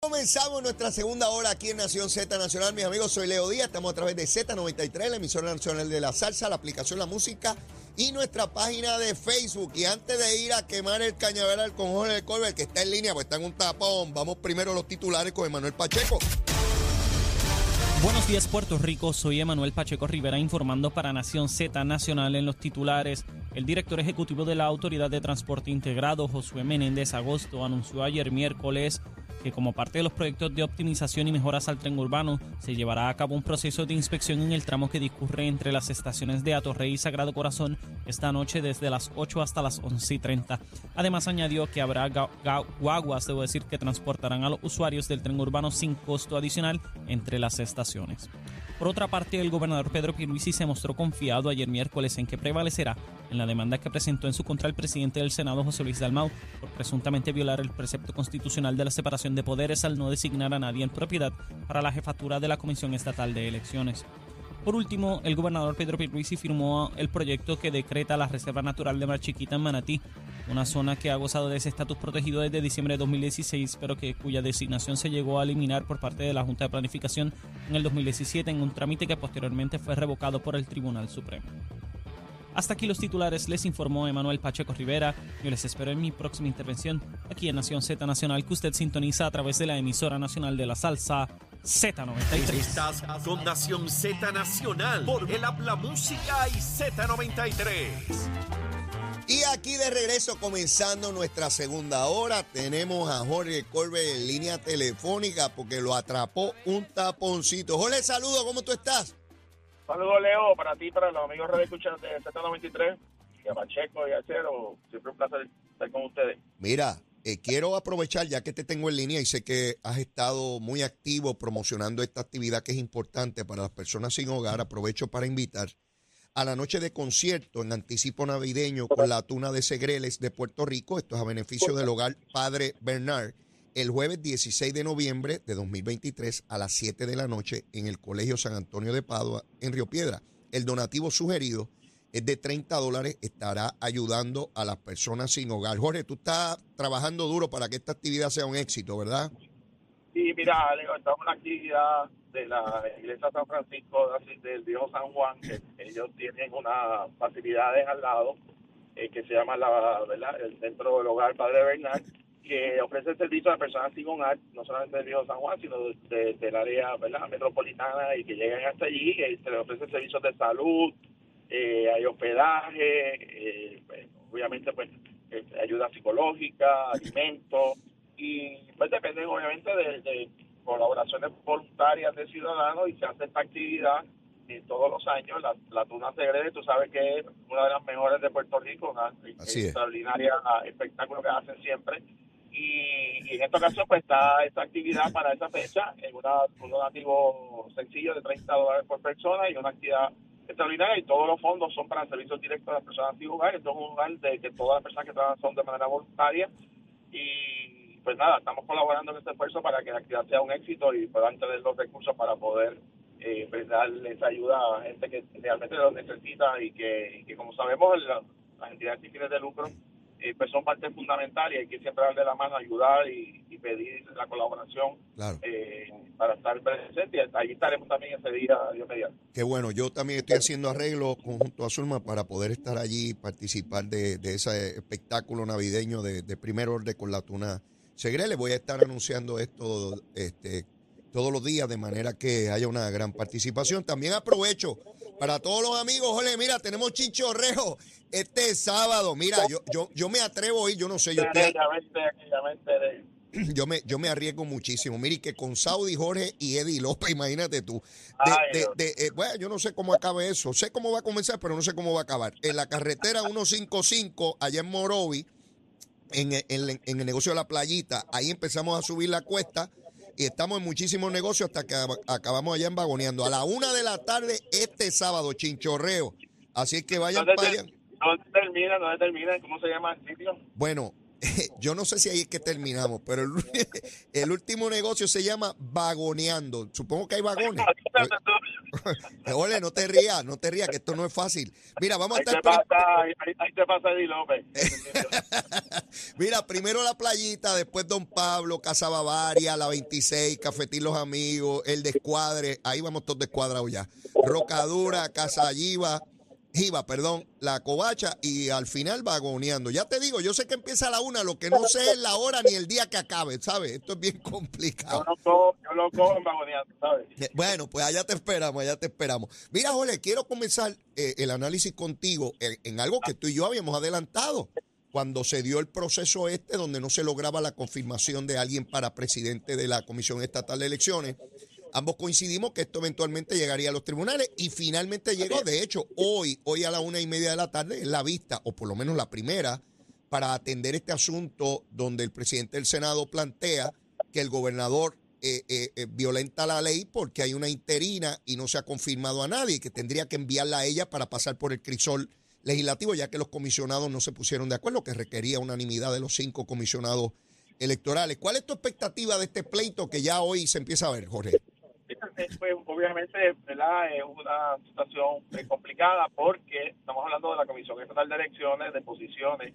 Comenzamos nuestra segunda hora aquí en Nación Z Nacional. Mis amigos, soy Leo Díaz. Estamos a través de Z93, la emisora nacional de la salsa, la aplicación La Música y nuestra página de Facebook. Y antes de ir a quemar el cañaveral con Jorge Colbert, que está en línea, pues está en un tapón, vamos primero a los titulares con Emanuel Pacheco. Buenos días Puerto Rico, soy Emanuel Pacheco Rivera informando para Nación Z Nacional en los titulares. El director ejecutivo de la Autoridad de Transporte Integrado, Josué Menéndez Agosto, anunció ayer miércoles que como parte de los proyectos de optimización y mejoras al tren urbano, se llevará a cabo un proceso de inspección en el tramo que discurre entre las estaciones de Atorrey y Sagrado Corazón esta noche desde las 8 hasta las 11 y 30. Además añadió que habrá guaguas, debo decir, que transportarán a los usuarios del tren urbano sin costo adicional entre las estaciones. Por otra parte, el gobernador Pedro Pierluisi se mostró confiado ayer miércoles en que prevalecerá en la demanda que presentó en su contra el presidente del Senado, José Luis Dalmau, por presuntamente violar el precepto constitucional de la separación de poderes al no designar a nadie en propiedad para la jefatura de la Comisión Estatal de Elecciones. Por último, el gobernador Pedro Pierluisi firmó el proyecto que decreta la Reserva Natural de Mar Chiquita en Manatí, una zona que ha gozado de ese estatus protegido desde diciembre de 2016, pero que cuya designación se llegó a eliminar por parte de la Junta de Planificación en el 2017 en un trámite que posteriormente fue revocado por el Tribunal Supremo. Hasta aquí los titulares, les informó Emanuel Pacheco Rivera. Yo les espero en mi próxima intervención aquí en Nación Z Nacional, que usted sintoniza a través de la emisora nacional de la salsa Z93. Estás con Nación Z Nacional por el Habla Música y Z93. Y aquí de regreso, comenzando nuestra segunda hora, tenemos a Jorge Colbe en línea telefónica porque lo atrapó un taponcito. Jorge, saludo, ¿cómo tú estás? Saludos, Leo, para ti, para los amigos de escuchar de Z93, y a Pacheco y a Cero. Siempre un placer estar con ustedes. Mira, eh, quiero aprovechar, ya que te tengo en línea y sé que has estado muy activo promocionando esta actividad que es importante para las personas sin hogar, aprovecho para invitar a la noche de concierto en anticipo navideño con la tuna de Segreles de Puerto Rico. Esto es a beneficio del hogar Padre Bernard. El jueves 16 de noviembre de 2023 a las 7 de la noche en el Colegio San Antonio de Padua en Río Piedra. El donativo sugerido es de 30 dólares, estará ayudando a las personas sin hogar. Jorge, tú estás trabajando duro para que esta actividad sea un éxito, ¿verdad? Sí, mira, Leo, estamos en actividad de la iglesia San Francisco del viejo San Juan, que ellos tienen unas facilidades al lado eh, que se llama la, ¿verdad? el Centro del Hogar Padre Bernal, que ofrece servicio a personas sin hogar, no solamente del viejo San Juan, sino del área ¿verdad? metropolitana y que llegan hasta allí, y se les ofrece servicios de salud, eh, hay hospedaje, eh, pues, obviamente pues ayuda psicológica, alimentos, y pues depende obviamente de, de colaboraciones voluntarias de ciudadanos y se hace esta actividad todos los años. La, la Tuna Segre, tú sabes que es una de las mejores de Puerto Rico, una extraordinaria espectáculo que hacen siempre. Y, en esta ocasión pues está esta actividad para esa fecha, en una, un donativo sencillo de 30 dólares por persona y una actividad extraordinaria y todos los fondos son para servicios directos a las personas sin hogar. Esto es un lugar de que todas las personas que trabajan son de manera voluntaria y pues nada, estamos colaborando en este esfuerzo para que la actividad sea un éxito y puedan tener los recursos para poder eh, esa ayuda a gente que realmente lo necesita y que, como sabemos las entidades sin fines de lucro eh, pues son parte fundamental y hay que siempre darle la mano, ayudar y, pedir la colaboración eh, para estar presente. Y allí estaremos también ese día, Dios mediante. Qué bueno, yo también estoy haciendo arreglos conjunto a Zulma para poder estar allí y participar de, ese espectáculo navideño de, de primer orden con la tuna Segre, le voy a estar anunciando esto este, todos los días de manera que haya una gran participación. También aprovecho para todos los amigos, Jorge, mira, tenemos chinchorrejo este sábado. Mira, yo, yo, yo me atrevo a ir, yo no sé, yo yo me, yo me arriesgo muchísimo. Mire, que con Saudi, Jorge y Eddie López, imagínate tú. Eh, bueno, yo no sé cómo acabe eso. Sé cómo va a comenzar, pero no sé cómo va a acabar. En la carretera 155, allá en Morovi, en, el negocio de la playita. Ahí empezamos a subir la cuesta y estamos en muchísimos negocios hasta que acabamos allá en Vagoneando. A la una de la tarde este sábado, chinchorreo. Así que vayan para allá. ¿Dónde termina? ¿Dónde termina? ¿Cómo se llama el sitio? Bueno, Yo no sé si ahí es que terminamos, pero el, el último negocio se llama vagoneando. Supongo que hay vagones. Ole, no te rías, no te rías, que esto no es fácil. Mira, vamos a Ahí te estar. pasa, ahí, ahí te pasa Eddie López. Mira, primero la playita, después Don Pablo, Casa Bavaria, la 26, Cafetín Los Amigos, el Descuadre, ahí vamos todos descuadrados ya. Rocadura, Casa Yiva, Jiva, perdón, la Covacha y al final vagoneando. Ya te digo, yo sé que empieza a la una, lo que no sé es la hora ni el día que acabe, ¿sabes? Esto es bien Yo complicado. lo cojo, yo lo cojo en vagoneando, ¿sabes? Bueno, pues allá te esperamos, allá te esperamos. Mira, Jorge, quiero comenzar eh, el análisis contigo en, en algo que tú y yo habíamos adelantado cuando se dio el proceso este donde no se lograba la confirmación de alguien para presidente de la Comisión Estatal de Elecciones. Ambos coincidimos que esto eventualmente llegaría a los tribunales y finalmente llegó. De hecho, hoy, hoy a la una y media de la tarde es la vista, o por lo menos la primera, para atender este asunto donde el presidente del Senado plantea que el gobernador eh, eh, eh, violenta la ley porque hay una interina y no se ha confirmado a nadie que tendría que enviarla a ella para pasar por el crisol legislativo, ya que los comisionados no se pusieron de acuerdo, que requería unanimidad de los cinco comisionados electorales. ¿Cuál es tu expectativa de este pleito que ya hoy se empieza a ver, Jorge? Pues, obviamente, ¿verdad? Es una situación eh, complicada porque estamos hablando de la Comisión Estatal de Elecciones, de posiciones,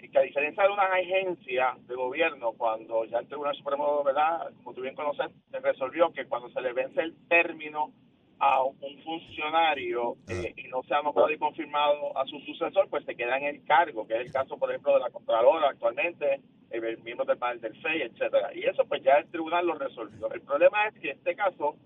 y que a diferencia de una agencia de gobierno, cuando ya el Tribunal Supremo, ¿verdad? Como tú bien conoces, se resolvió que cuando se le vence el término a un funcionario eh, y no se ha nombrado y confirmado a su sucesor, pues se queda en el cargo, que es el caso, por ejemplo, de la Contralora actualmente, eh, miembros del panel del FEI, etcétera. Y eso, pues ya el tribunal lo resolvió. El problema es que en este caso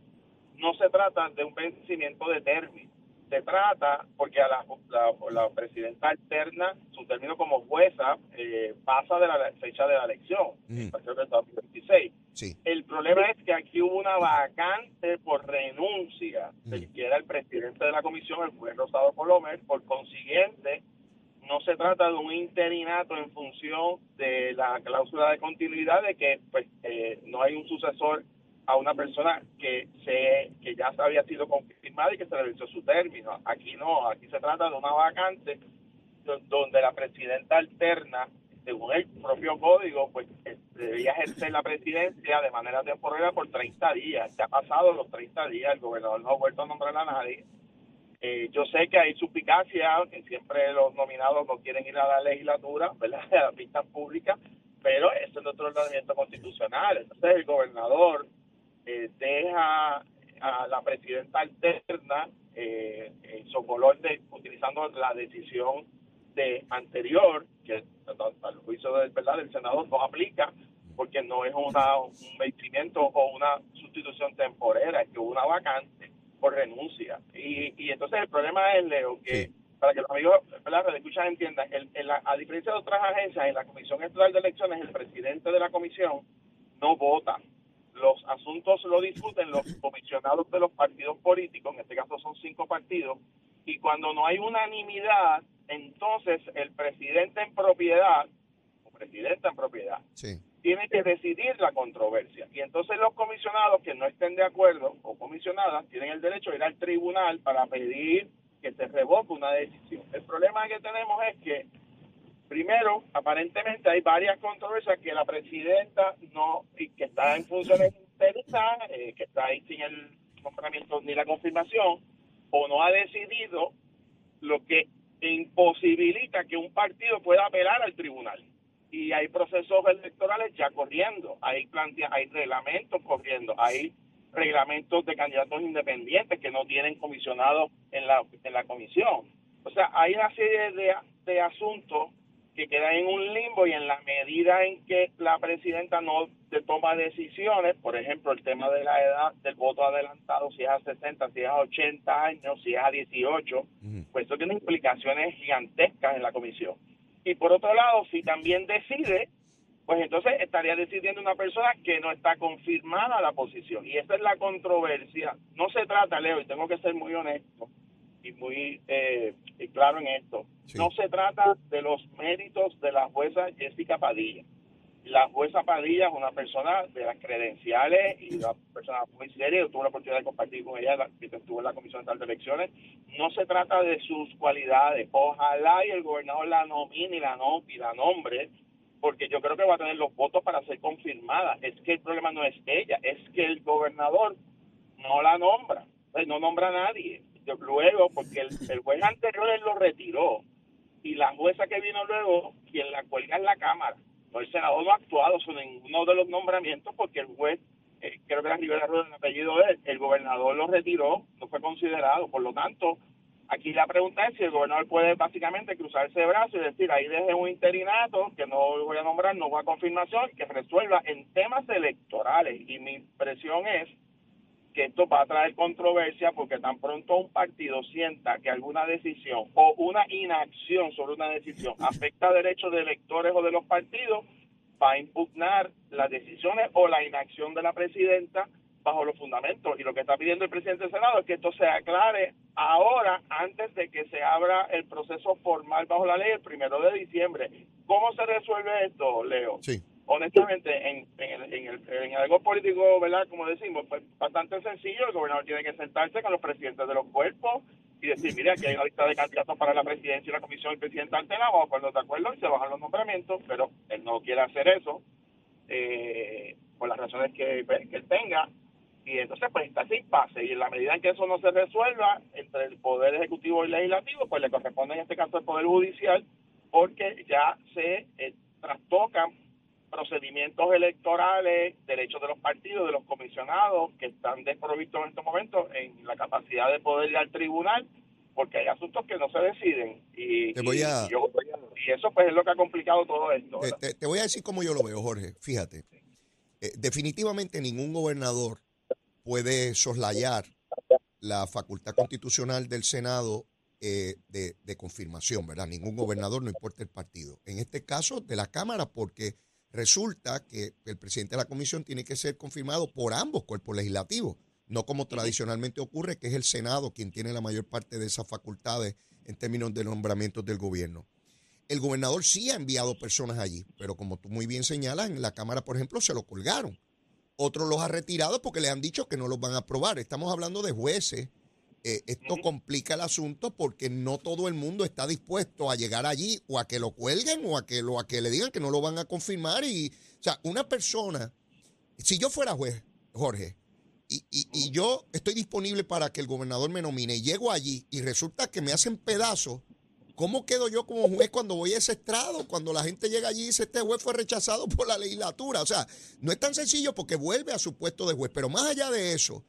no se trata de un vencimiento de término. Se trata, porque a la, la, la presidenta alterna, su término como jueza eh, pasa de la fecha de la elección, partir del 2026. Sí. El problema es que aquí hubo una vacante por renuncia del Mm. que era el presidente de la comisión, el juez Rosado Colomer. Por consiguiente, no se trata de un interinato en función de la cláusula de continuidad de que pues eh, no hay un sucesor a una persona que se que ya había sido confirmada y que se le venció su término. Aquí no, aquí se trata de una vacante do- donde la presidenta alterna, según el propio código, pues eh, debía ejercer la presidencia de manera temporal por 30 días. Ya ha pasado los 30 días, el gobernador no ha vuelto a nombrar a nadie. Eh, yo sé que hay suspicacia, que siempre los nominados no quieren ir a la legislatura, ¿verdad? a las vistas públicas, pero eso es nuestro ordenamiento constitucional. Entonces el gobernador eh, deja a la presidenta alterna eh, Socolor de, utilizando la decisión de anterior, que al juicio del, ¿verdad? del senador no aplica, porque no es una, un vencimiento o una sustitución temporera, es que hubo una vacante por renuncia. Y, y entonces el problema es, Leo, que Sí. para que los amigos, ¿verdad? los escuchan entiendan, el- en la- a diferencia de otras agencias, en la Comisión Estatal de Elecciones, el presidente de la comisión no vota. Los asuntos lo discuten los comisionados de los partidos políticos, en este caso son cinco partidos, y cuando no hay unanimidad, entonces el presidente en propiedad, o presidenta en propiedad, Sí. tiene que decidir la controversia. Y entonces los comisionados que no estén de acuerdo o comisionadas tienen el derecho de ir al tribunal para pedir que se revoque una decisión. El problema que tenemos es que, primero, aparentemente hay varias controversias que la presidenta no, y que está en funciones internas, eh, que está ahí sin el nombramiento ni la confirmación, o no ha decidido lo que imposibilita que un partido pueda apelar al tribunal y hay procesos electorales ya corriendo, hay plantea, hay reglamentos corriendo, hay reglamentos de candidatos independientes que no tienen comisionados en la, en la comisión. O sea, hay una serie de, de asuntos que quedan en un limbo y en la medida en que la presidenta no toma decisiones, por ejemplo, el tema de la edad del voto adelantado, si es a 60, si es a 80 años, si es a 18, Ujú. pues esto tiene implicaciones gigantescas en la comisión. Y por otro lado, si también decide, pues entonces estaría decidiendo una persona que no está confirmada la posición. Y esa es la controversia. No se trata, Leo, y tengo que ser muy honesto y muy eh, y claro en esto, Sí. no se trata de los méritos de la jueza Jessica Padilla. La jueza Padilla es una persona de las credenciales y una persona muy seria. Yo tuve la oportunidad de compartir con ella, la- que estuvo en la Comisión Estatal de Elecciones. No se trata de sus cualidades. Ojalá y el gobernador la nomine y la, no, y la nombre, porque yo creo que va a tener los votos para ser confirmada. Es que el problema no es ella, es que el gobernador no la nombra, pues no nombra a nadie. Luego, porque el, juez anterior lo retiró y la jueza que vino luego, quien la cuelga en la Cámara. No, el Senado no ha actuado sobre ninguno de los nombramientos porque el juez, creo que la Rivera Rueda, el apellido de él, el gobernador lo retiró, no fue considerado. Por lo tanto, Aquí la pregunta es si el gobernador puede básicamente cruzarse de brazos y decir, ahí deje un interinato que no voy a nombrar, no voy a confirmación, que resuelva en temas electorales. Y mi impresión es que esto va a traer controversia porque tan pronto un partido sienta que alguna decisión o una inacción sobre una decisión afecta derechos de electores o de los partidos, va a impugnar las decisiones o la inacción de la presidenta bajo los fundamentos. Y lo que está pidiendo el presidente del Senado es que esto se aclare ahora, antes de que se abra el proceso formal bajo la ley el primero de diciembre. ¿Cómo se resuelve esto, Leo? Sí. Honestamente, en, en, el, en, el, en algo político, ¿verdad? Como decimos, pues bastante sencillo. El gobernador tiene que sentarse con los presidentes de los cuerpos y decir, mira, aquí hay una lista de candidatos para la presidencia y la comisión del presidente Altena, vamos a ponernos de acuerdo y se bajan los nombramientos, pero él no quiere hacer eso eh, por las razones que, que él tenga y entonces pues está sin pase y en la medida en que eso no se resuelva entre el poder ejecutivo y legislativo pues le corresponde en este caso al poder judicial porque ya se eh, trastocan procedimientos electorales, derechos de los partidos, de los comisionados que están desprovistos en estos momentos en la capacidad de poder ir al tribunal porque hay asuntos que no se deciden y, y, eso pues es lo que ha complicado todo esto. Te, voy a decir cómo yo lo veo, Jorge. Fíjate, eh, definitivamente ningún gobernador puede soslayar la facultad constitucional del Senado eh, de, confirmación, ¿verdad? Ningún gobernador, no importa el partido. En este caso, de la Cámara, porque resulta que el presidente de la comisión tiene que ser confirmado por ambos cuerpos legislativos, no como tradicionalmente ocurre, que es el Senado quien tiene la mayor parte de esas facultades en términos de nombramientos del gobierno. El gobernador sí ha enviado personas allí, pero como tú muy bien señalas, en la Cámara, por ejemplo, se lo colgaron otros los ha retirado porque le han dicho que no los van a aprobar. Estamos hablando de jueces. Eh, esto complica el asunto porque no todo el mundo está dispuesto a llegar allí o a que lo cuelguen o a que, lo, a que le digan que no lo van a confirmar. Y, o sea, una persona, si yo fuera juez, Jorge, y, y, y yo estoy disponible para que el gobernador me nomine y llego allí y resulta que me hacen pedazos ¿Cómo quedo yo como juez cuando voy a ese estrado? Cuando la gente llega allí y dice, este juez fue rechazado por la legislatura. O sea, no es tan sencillo porque vuelve a su puesto de juez. Pero más allá de eso,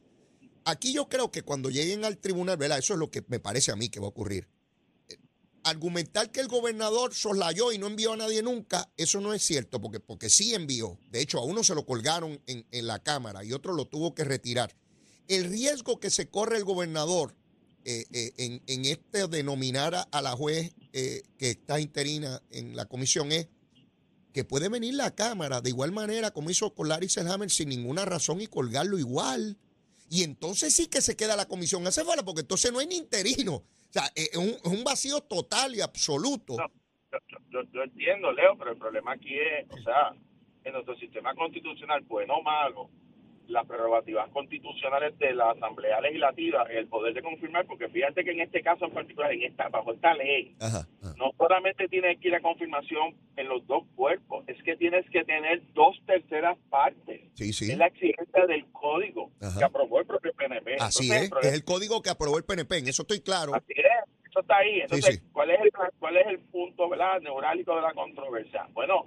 aquí yo creo que cuando lleguen al tribunal, ¿verdad? Eso es lo que me parece a mí que va a ocurrir. Argumentar que el gobernador soslayó y no envió a nadie nunca, eso no es cierto, porque, porque sí envió. De hecho, a uno se lo colgaron en, en la Cámara y otro lo tuvo que retirar. El riesgo que se corre el gobernador eh, eh, en, en, este de nominar a, la juez eh, que está interina en la comisión es que puede venir la Cámara de igual manera como hizo con Larry Selhammer sin ninguna razón y colgarlo igual. Y entonces sí que se queda la comisión fuera porque entonces no hay ni interino. O sea, es un, un vacío total y absoluto. yo, yo, entiendo, Leo, pero el problema aquí es, o sea, en nuestro sistema constitucional, bueno o malo, las prerrogativas constitucionales de la Asamblea Legislativa, el poder de confirmar, porque fíjate que en este caso en particular, en esta, bajo esta ley, no solamente tienes que ir a confirmación en los dos cuerpos, es que tienes que tener dos terceras partes. Sí, sí. Es la exigencia del código que aprobó el propio PNP. Así es, es el código que aprobó el PNP, en eso estoy claro. Así es, eso está ahí. Entonces, ¿cuál, es el, ¿cuál es el punto ¿verdad, neurálgico de la controversia? Bueno,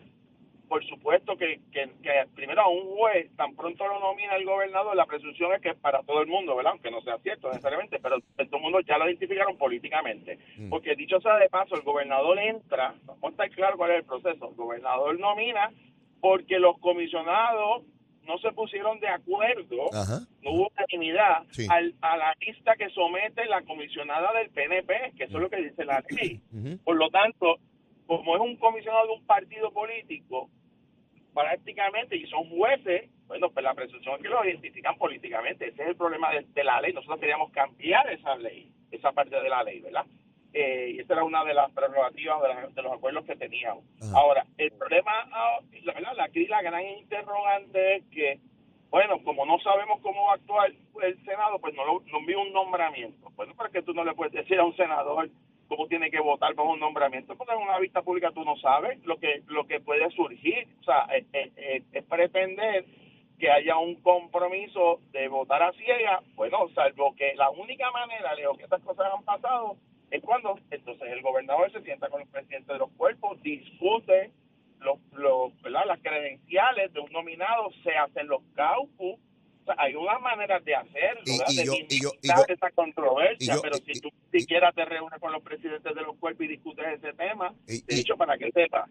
por supuesto que, que, primero a un juez tan pronto lo nomina el gobernador, la presunción es que es para todo el mundo, ¿verdad? Aunque no sea cierto necesariamente, pero todo el mundo ya lo identificaron políticamente. Mm. Porque dicho sea de paso, el gobernador entra, vamos a estar claro cuál es el proceso, el gobernador nomina porque los comisionados no se pusieron de acuerdo, no hubo unanimidad a la lista que somete la comisionada del PNP, que eso es lo que dice la ley. Por lo tanto, como es un comisionado de un partido político, prácticamente, y son jueces, bueno, pues la presunción es que lo identifican políticamente. Ese es el problema de, la ley. Nosotros queríamos cambiar esa ley, esa parte de la ley, ¿verdad? Eh, y esa era una de las prerrogativas de, los acuerdos que teníamos. Ahora, el problema, ah, la verdad, aquí la gran interrogante es que, bueno, como no sabemos cómo va a actuar el Senado, pues no, no envía un nombramiento. Bueno, porque tú no le puedes decir a un senador, cómo tiene que votar bajo un nombramiento, porque en una vista pública tú no sabes lo que lo que puede surgir. O sea, es, pretender que haya un compromiso de votar a ciega, bueno, salvo que la única manera, Leo, que estas cosas han pasado es cuando entonces el gobernador se sienta con los presidentes de los cuerpos, discute los, los, las credenciales de un nominado, se hacen los caucus, hay una manera de hacerlo, de esa controversia, pero si tú siquiera te reúnes con los presidentes de los cuerpos y discutes ese tema, de hecho, para que sepa,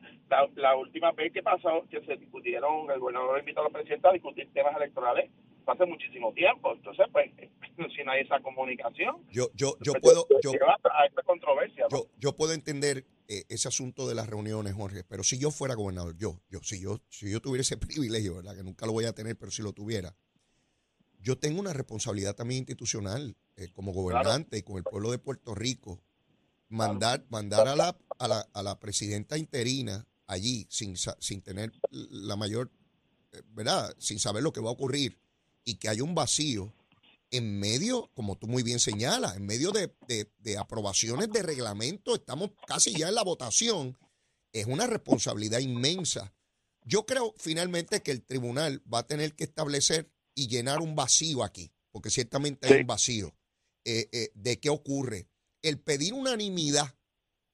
la, última vez que pasó, que se discutieron, el gobernador invitó a los presidentes a discutir temas electorales, hace muchísimo tiempo, entonces, pues, si no hay esa comunicación, yo, yo, yo pues, puedo, yo, a esta controversia. Yo, yo puedo entender eh, ese asunto de las reuniones, Jorge, pero si yo fuera gobernador, yo, yo, si yo, si yo tuviera ese privilegio, ¿verdad? Que nunca lo voy a tener, pero si lo tuviera, yo tengo una responsabilidad también institucional eh, como gobernante y con el pueblo de Puerto Rico, mandar, mandar a, la, a, la, a la presidenta interina allí sin, sin tener la mayor, eh, ¿verdad? Sin saber lo que va a ocurrir y que haya un vacío en medio, como tú muy bien señalas, en medio de, de aprobaciones de reglamento, estamos casi ya en la votación, es una responsabilidad inmensa. Yo creo finalmente que el tribunal va a tener que establecer y llenar un vacío aquí, porque ciertamente hay un vacío. Eh, eh, ¿De qué ocurre? El pedir unanimidad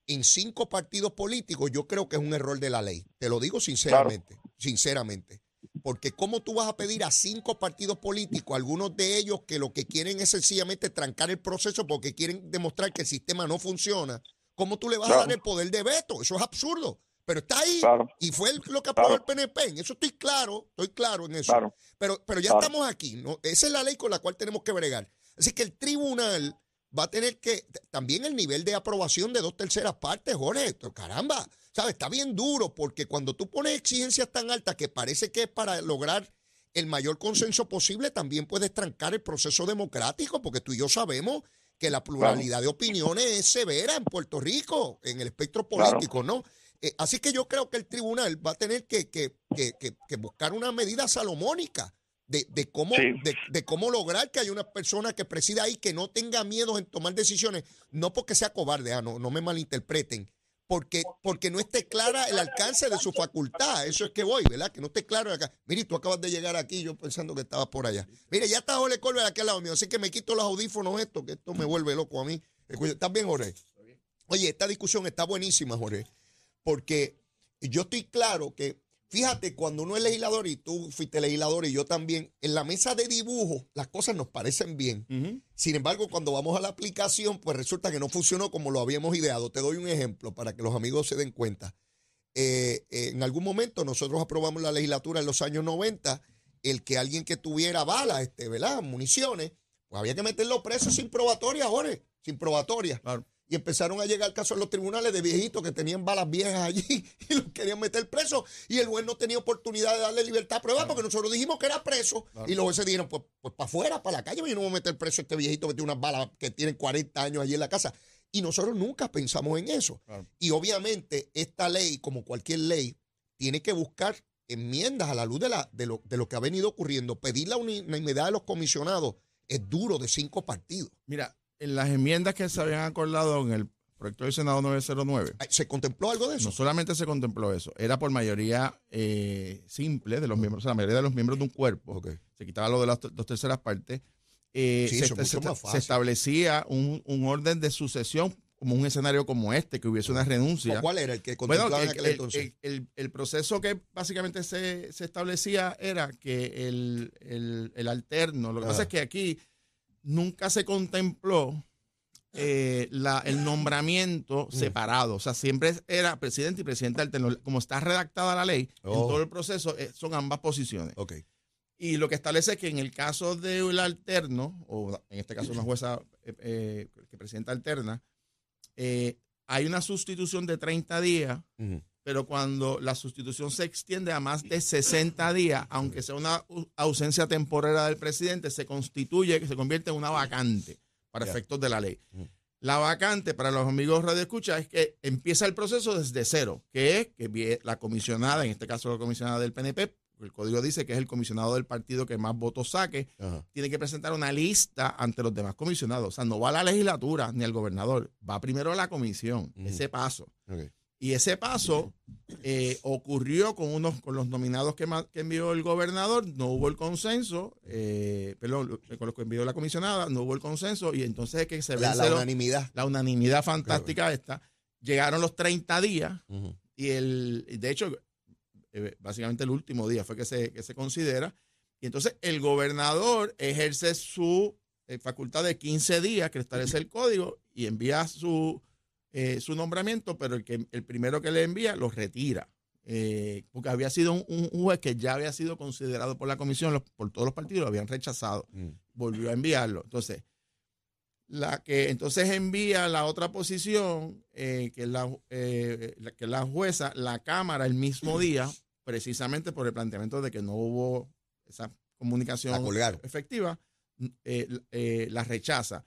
en cinco partidos políticos, yo creo que es un error de la ley. Te lo digo sinceramente, sinceramente. Porque ¿cómo tú vas a pedir a cinco partidos políticos, algunos de ellos que lo que quieren es sencillamente trancar el proceso porque quieren demostrar que el sistema no funciona? ¿Cómo tú le vas a dar el poder de veto? Eso es absurdo. Pero está ahí y fue lo que aprobó el PNP. En eso estoy claro, estoy claro en eso. Pero, pero ya estamos aquí. ¿no? Esa es la ley con la cual tenemos que bregar. Así que el tribunal va a tener que, también el nivel de aprobación de dos terceras partes, Jorge, esto, caramba, ¿sabes? Está bien duro porque cuando tú pones exigencias tan altas que parece que es para lograr el mayor consenso posible, también puedes trancar el proceso democrático, porque tú y yo sabemos que la pluralidad de opiniones es severa en Puerto Rico, en el espectro político, ¿no? Eh, así que yo creo que el tribunal va a tener que, buscar una medida salomónica de, cómo, de, cómo lograr que haya una persona que presida ahí que no tenga miedo en tomar decisiones, no porque sea cobarde, ah, no, no me malinterpreten, porque, porque no esté clara el alcance de su facultad. Eso es que voy, ¿verdad? Que no esté claro acá. Mire, tú acabas de llegar aquí, yo pensando que estabas por allá. Mire, ya está Jorge Colbert aquí al lado mío, así que me quito los audífonos esto, que esto me vuelve loco a mí. ¿Estás bien, Jorge? Oye, esta discusión está buenísima, Jorge porque yo estoy claro que, fíjate, cuando uno es legislador y tú fuiste legislador y yo también, en la mesa de dibujo las cosas nos parecen bien. Sin embargo, cuando vamos a la aplicación, pues resulta que no funcionó como lo habíamos ideado. Te doy un ejemplo para que los amigos se den cuenta. Eh, eh, en algún momento nosotros aprobamos la legislatura en los años 90, el que alguien que tuviera balas, este, ¿verdad? Municiones, pues había que meterlo preso sin probatoria, Jorge, sin probatoria. Claro y empezaron a llegar casos en los tribunales de viejitos que tenían balas viejas allí y los querían meter preso y el juez no tenía oportunidad de darle libertad a prueba porque nosotros dijimos que era preso y los jueces dijeron pues, pues para afuera, para la calle, yo no voy a meter preso a este viejito que tiene unas balas que tienen 40 años allí en la casa. Y nosotros nunca pensamos en eso. Y obviamente esta ley, como cualquier ley, tiene que buscar enmiendas a la luz de, la, de, lo, de lo que ha venido ocurriendo. Pedir la unanimidad de los comisionados es duro de cinco partidos. Mira, en las enmiendas que se habían acordado en el proyecto del Senado 909. ¿Se contempló algo de eso? No solamente se contempló eso, era por mayoría eh, simple de los miembros, o sea, la mayoría de los miembros de un cuerpo. Se quitaba lo de las dos terceras partes. Eh, se, establecía un, orden de sucesión como un escenario como este, que hubiese una renuncia. ¿Cuál era el que contemplaba en aquel entonces? El, proceso que básicamente se, establecía era que el, alterno, lo que pasa es que aquí nunca se contempló eh, la, el nombramiento mm. separado. O sea, siempre era presidente y presidente alterno. Como está redactada la ley, en oh. todo el proceso eh, son ambas posiciones. Okay. Y lo que establece es que en el caso del alterno, o en este caso una jueza eh, que presenta alterna, hay una sustitución de 30 días pero cuando la sustitución se extiende a más de 60 días, aunque sea una ausencia temporaria del presidente, se constituye, que se convierte en una vacante para efectos de la ley. La vacante para los amigos Radio Escucha es que empieza el proceso desde cero, que es que la comisionada, en este caso la comisionada del PNP, el código dice que es el comisionado del partido que más votos saque, tiene que presentar una lista ante los demás comisionados. O sea, no va a la legislatura ni al gobernador, va primero a la comisión, ese paso. Y ese paso eh, ocurrió con unos con los nominados que, envió el gobernador, no hubo el consenso, eh, perdón, con los que envió la comisionada, no hubo el consenso, y entonces es que se ve la, unanimidad. La unanimidad fantástica esta. Llegaron los 30 días, y el, de hecho, eh, básicamente el último día fue que se, que se considera, y entonces el gobernador ejerce su facultad de 15 días que establece el código y envía su eh, su nombramiento, pero el, que, el primero que le envía lo retira. Eh, porque había sido un, juez que ya había sido considerado por la comisión, por todos los partidos, lo habían rechazado. Mm. Volvió a enviarlo. Entonces, la que entonces envía la otra posición, eh, que, es la, que la jueza, la Cámara el mismo día, precisamente por el planteamiento de que no hubo esa comunicación efectiva, la rechaza.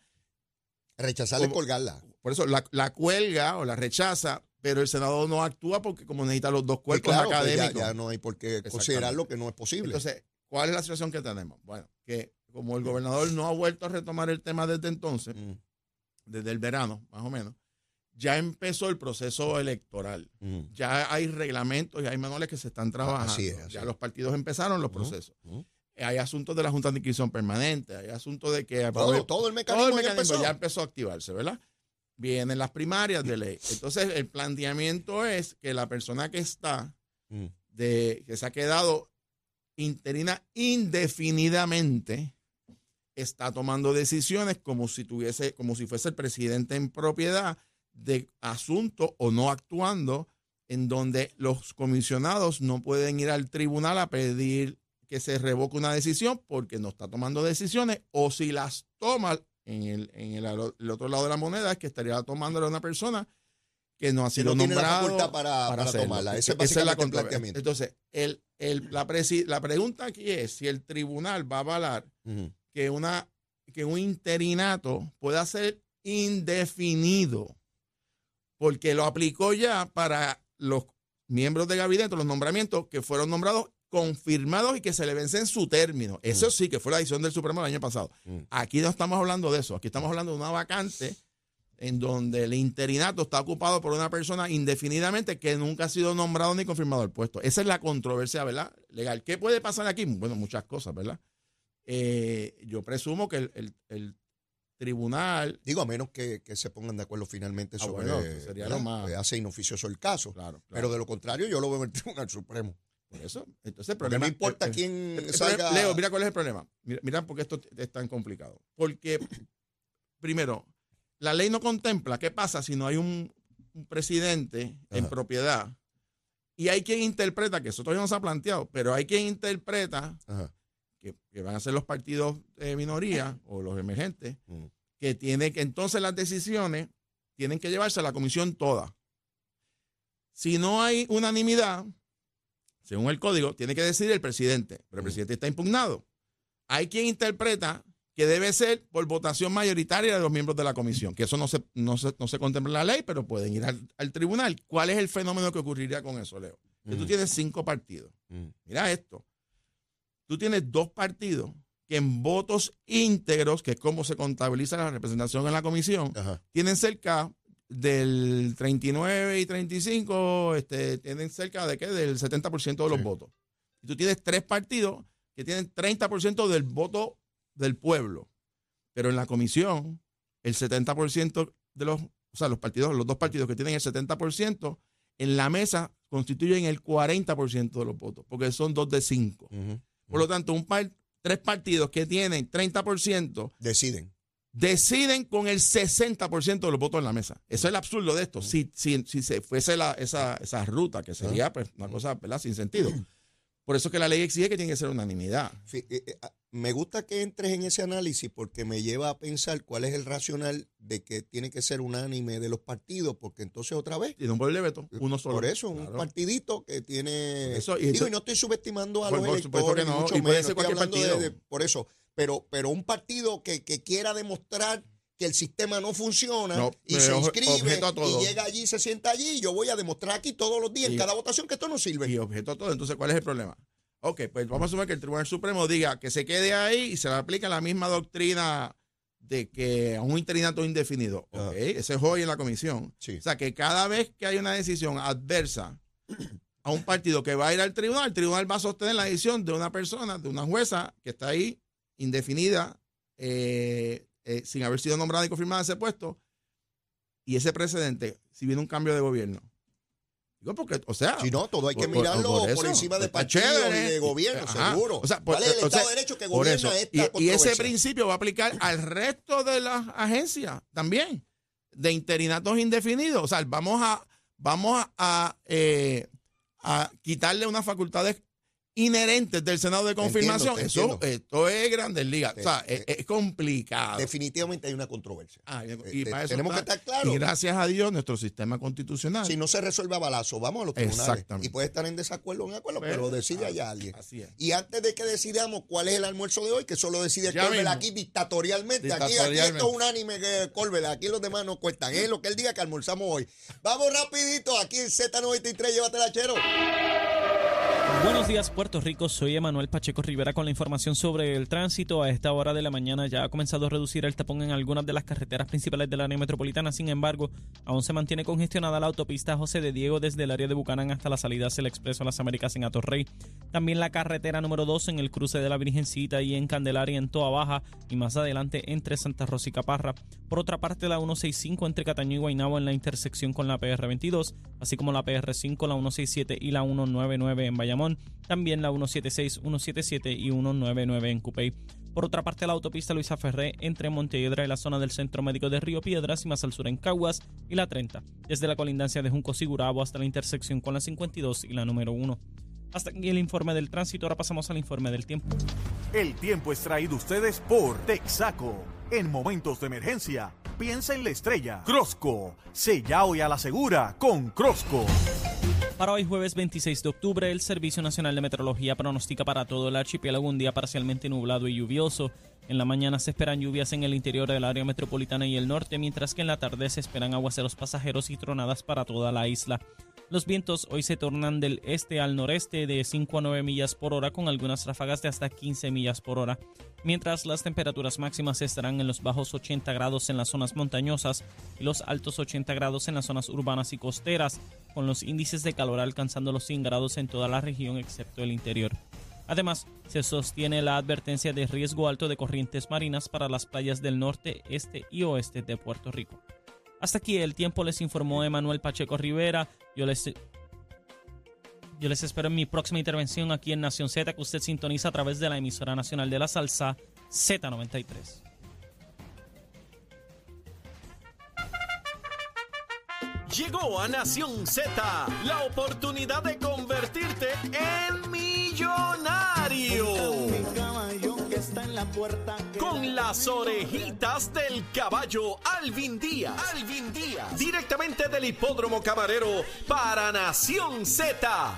Rechazarle colgarla. Por eso la, cuelga o la rechaza, pero el Senado no actúa porque como necesita los dos cuerpos pues académicos. Ya, no hay por qué considerarlo que no es posible. Entonces, ¿cuál es la situación que tenemos? Bueno, que como el gobernador no ha vuelto a retomar el tema desde entonces, mm. desde el verano, más o menos, ya empezó el proceso electoral. Mm. Ya hay reglamentos y hay manuales que se están trabajando. Ya los partidos empezaron los procesos. Hay asuntos de la Junta de Inscripción Permanente, hay asuntos de que... Todo, todo el mecanismo, ya empezó a activarse, ¿verdad? Vienen las primarias de ley. Entonces, el planteamiento es que la persona que está, mm. de, que se ha quedado interina indefinidamente, está tomando decisiones como si tuviese, como si fuese el presidente en propiedad de asuntos o no actuando, en donde los comisionados no pueden ir al tribunal a pedir que se revoque una decisión porque no está tomando decisiones, o si las toma, en el, en el, otro lado de la moneda es que estaría tomándole a una persona que no ha sido nombrada para, para, tomarla. Ese es la planteamiento. Entonces, el, el, la, la pregunta aquí es si el tribunal va a avalar que, una, que un interinato pueda ser indefinido, porque lo aplicó ya para los miembros de gabinete, los nombramientos que fueron nombrados confirmados y que se le vencen su término. Eso mm. sí, que fue la decisión del Supremo el año pasado. Mm. Aquí no estamos hablando de eso. Aquí estamos hablando de una vacante en donde el interinato está ocupado por una persona indefinidamente que nunca ha sido nombrado ni confirmado el puesto. Esa es la controversia, ¿verdad? Legal. ¿Qué puede pasar aquí? Bueno, muchas cosas, ¿verdad? Eh, yo presumo que el, tribunal. Digo, a menos que, se pongan de acuerdo finalmente ah, sobre. sería lo más. Hace inoficioso el caso. Claro, Pero de lo contrario, yo lo veo en el Tribunal Supremo. Por eso, entonces el problema. no importa quién Leo, mira cuál es el problema. Mira, por qué esto es tan complicado. Porque, primero, la ley no contempla qué pasa si no hay un, presidente en propiedad y hay quien interpreta, que eso todavía no se ha planteado, pero hay quien interpreta que, van a ser los partidos de minoría o los emergentes, mm. que tiene que entonces las decisiones tienen que llevarse a la comisión toda. Si no hay unanimidad, según el código, tiene que decidir el presidente, pero el presidente está impugnado. Hay quien interpreta que debe ser por votación mayoritaria de los miembros de la comisión, que eso no se, no se, contempla en la ley, pero pueden ir al, tribunal. ¿Cuál es el fenómeno que ocurriría con eso, Leo? Que tú tienes cinco partidos. Mm. Mira esto. Tú tienes dos partidos que en votos íntegros, que es como se contabiliza la representación en la comisión, tienen cerca del 39 y 35 este, tienen cerca de qué? Del 70% de los votos. Y tú tienes tres partidos que tienen 30% del voto del pueblo. Pero en la comisión, el 70% de los, o sea, los partidos, los dos partidos que tienen el 70%, en la mesa constituyen el 40% de los votos, porque son dos de cinco. Por lo tanto, un par, tres partidos que tienen 30% deciden deciden con el 60% de los votos en la mesa. Eso es el absurdo de esto. Si, si, si se fuese la, esa, esa, ruta, que sería pues, una cosa ¿verdad? sin sentido. Por eso que la ley exige que tiene que ser unanimidad. Eh, eh, ah, me gusta que entres en ese análisis porque me lleva a pensar cuál es el racional de que tiene que ser unánime de los partidos, porque entonces otra vez. Tiene un poder de veto, uno solo. Por eso, un partidito que tiene. Eso, y, no estoy subestimando a los electores, no, mucho menos. por eso pero, pero un partido que, quiera demostrar que el sistema no funciona y se inscribe y llega allí, se sienta allí, yo voy a demostrar aquí todos los días en cada votación que esto no sirve. Y objeto a todo. Entonces, ¿cuál es el problema? Ok, pues vamos a asumir que el Tribunal Supremo diga que se quede ahí y se le aplica la misma doctrina de que a un interinato indefinido. Ok, ese es hoy en la comisión. O sea, que cada vez que hay una decisión adversa a un partido que va a ir al tribunal, el tribunal va a sostener la decisión de una persona, de una jueza que está ahí indefinida, eh, eh, sin haber sido nombrada y confirmada ese puesto. Y ese precedente, si viene un cambio de gobierno, Digo, porque, o sea. Si no, todo hay que mirarlo por, encima de partidos y de gobierno, seguro. O sea, ¿Cuál es el Estado de Derecho que gobierna esta y, y, ese principio va a aplicar al resto de las agencias también, de interinatos indefinidos. O sea, vamos a, vamos a, eh, a quitarle unas facultades inherentes del Senado de confirmación. Eso, esto es Grandes Ligas. o sea, es, complicado. Definitivamente hay una controversia. Ah, y para eso tenemos que estar claros. Y gracias a Dios, nuestro sistema constitucional. Si no se resuelve a balazo, vamos a los tribunales. Exactamente. Y puede estar en desacuerdo o en acuerdo, pero decide allá alguien. Así es. Y antes de que decidamos cuál es el almuerzo de hoy, que solo decide Colbert aquí dictatorialmente. Aquí, esto es unánime que aquí los demás no cuentan. Es lo que él diga que almorzamos hoy. Vamos rapidito, aquí en Z93, llévatela, chero. Buenos días Puerto Rico, soy Emanuel Pacheco Rivera con la información sobre el tránsito. A esta hora de la mañana ya ha comenzado a reducir el tapón en algunas de las carreteras principales del área metropolitana, sin embargo, aún se mantiene congestionada la autopista José de Diego desde el área de Bucanán hasta la salida hacia el Expreso a las Américas en Atorrey. También la carretera número 2 en el cruce de la Virgencita y en Candelaria en Toa Baja y más adelante entre Santa Rosa y Caparra. Por otra parte, la 165 entre Cataño y Guaynabo en la intersección con la PR22, así como la PR5, la 167 y la 199 en Bayamón también la 176, 177 y 199 en Cupey. Por otra parte, la autopista Luisa Ferré entre Montehiedra y la zona del Centro Médico de Río Piedras y más al sur en Caguas y la 30, desde la colindancia de Junco Sigurabo hasta la intersección con la 52 y la número 1. Hasta aquí el informe del tránsito, ahora pasamos al informe del tiempo. El tiempo es traído ustedes por Texaco. En momentos de emergencia, piensa en la estrella. Crosco, sella hoy a la segura con Crosco. Para hoy jueves 26 de octubre, el Servicio Nacional de Meteorología pronostica para todo el archipiélago un día parcialmente nublado y lluvioso. En la mañana se esperan lluvias en el interior del área metropolitana y el norte, mientras que en la tarde se esperan aguaceros pasajeros y tronadas para toda la isla. Los vientos hoy se tornan del este al noreste de 5 a 9 millas por hora con algunas ráfagas de hasta 15 millas por hora, mientras las temperaturas máximas estarán en los bajos 80 grados en las zonas montañosas y los altos 80 grados en las zonas urbanas y costeras, con los índices de calor alcanzando los 100 grados en toda la región excepto el interior. Además, se sostiene la advertencia de riesgo alto de corrientes marinas para las playas del norte, este y oeste de Puerto Rico. Hasta aquí el tiempo les informó Emanuel Pacheco Rivera. Yo les, yo les espero en mi próxima intervención aquí en Nación Z, que usted sintoniza a través de la emisora nacional de la salsa Z93. Llegó a Nación Z la oportunidad de convertirte en millonario con las orejitas del caballo Alvin Díaz. Alvin Díaz. Directamente del hipódromo camarero para Nación Z.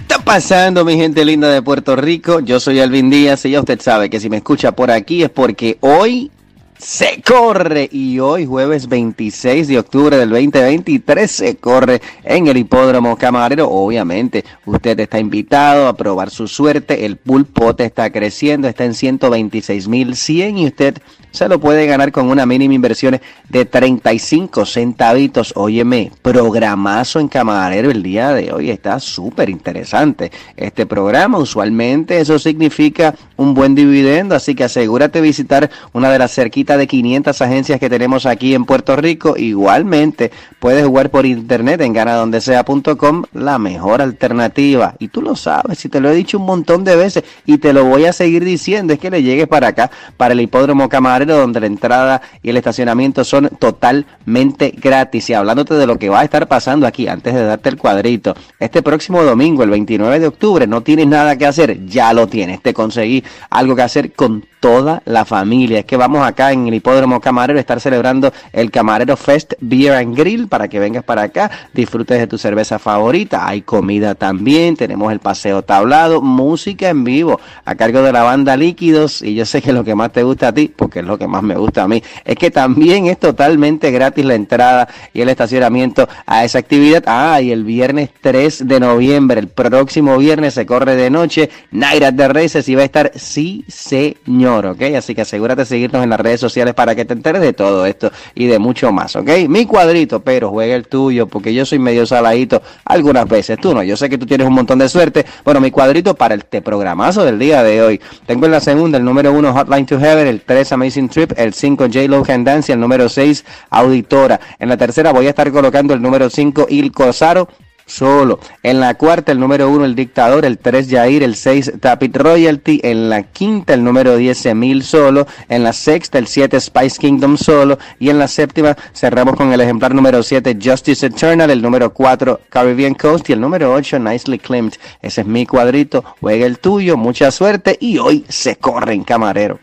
está pasando, mi gente linda de Puerto Rico? Yo soy Alvin Díaz y ya usted sabe que si me escucha por aquí es porque hoy se corre y hoy jueves 26 de octubre del 2023 se corre en el hipódromo camarero. Obviamente usted está invitado a probar su suerte. El pulpote está creciendo, está en 126.100 y usted se lo puede ganar con una mínima inversión de 35 centavitos. Óyeme, programazo en camarero el día de hoy. Está súper interesante este programa. Usualmente eso significa un buen dividendo, así que asegúrate visitar una de las cerquitas de 500 agencias que tenemos aquí en Puerto Rico. Igualmente puedes jugar por internet en ganadondesea.com, la mejor alternativa. Y tú lo sabes, si te lo he dicho un montón de veces y te lo voy a seguir diciendo, es que le llegues para acá, para el hipódromo camarero, donde la entrada y el estacionamiento son totalmente gratis. Y hablándote de lo que va a estar pasando aquí, antes de darte el cuadrito, este próximo domingo, el 29 de octubre, no tienes nada que hacer, ya lo tienes. Te conseguí algo que hacer con toda la familia. Es que vamos acá en en el Hipódromo Camarero, estar celebrando el Camarero Fest Beer and Grill para que vengas para acá, disfrutes de tu cerveza favorita. Hay comida también, tenemos el paseo tablado, música en vivo a cargo de la banda Líquidos. Y yo sé que lo que más te gusta a ti, porque es lo que más me gusta a mí, es que también es totalmente gratis la entrada y el estacionamiento a esa actividad. Ah, y el viernes 3 de noviembre, el próximo viernes se corre de noche, at the Races y va a estar sí señor, ¿ok? Así que asegúrate de seguirnos en las redes sociales para que te enteres de todo esto y de mucho más, ¿ok? Mi cuadrito, pero juega el tuyo, porque yo soy medio saladito algunas veces, tú no, yo sé que tú tienes un montón de suerte. Bueno, mi cuadrito para el te programazo del día de hoy. Tengo en la segunda el número 1 Hotline to Heaven, el 3 Amazing Trip, el 5 J-Lo Can Dance y el número 6 Auditora. En la tercera voy a estar colocando el número 5 Il Cosaro solo. En la cuarta, el número uno, el dictador, el tres, Jair, el seis, Tapit Royalty. En la quinta, el número diez, Emil solo. En la sexta, el siete, Spice Kingdom solo. Y en la séptima, cerramos con el ejemplar número siete, Justice Eternal. El número cuatro, Caribbean Coast. Y el número ocho, Nicely Climbed. Ese es mi cuadrito. Juega el tuyo. Mucha suerte. Y hoy se corre en camarero.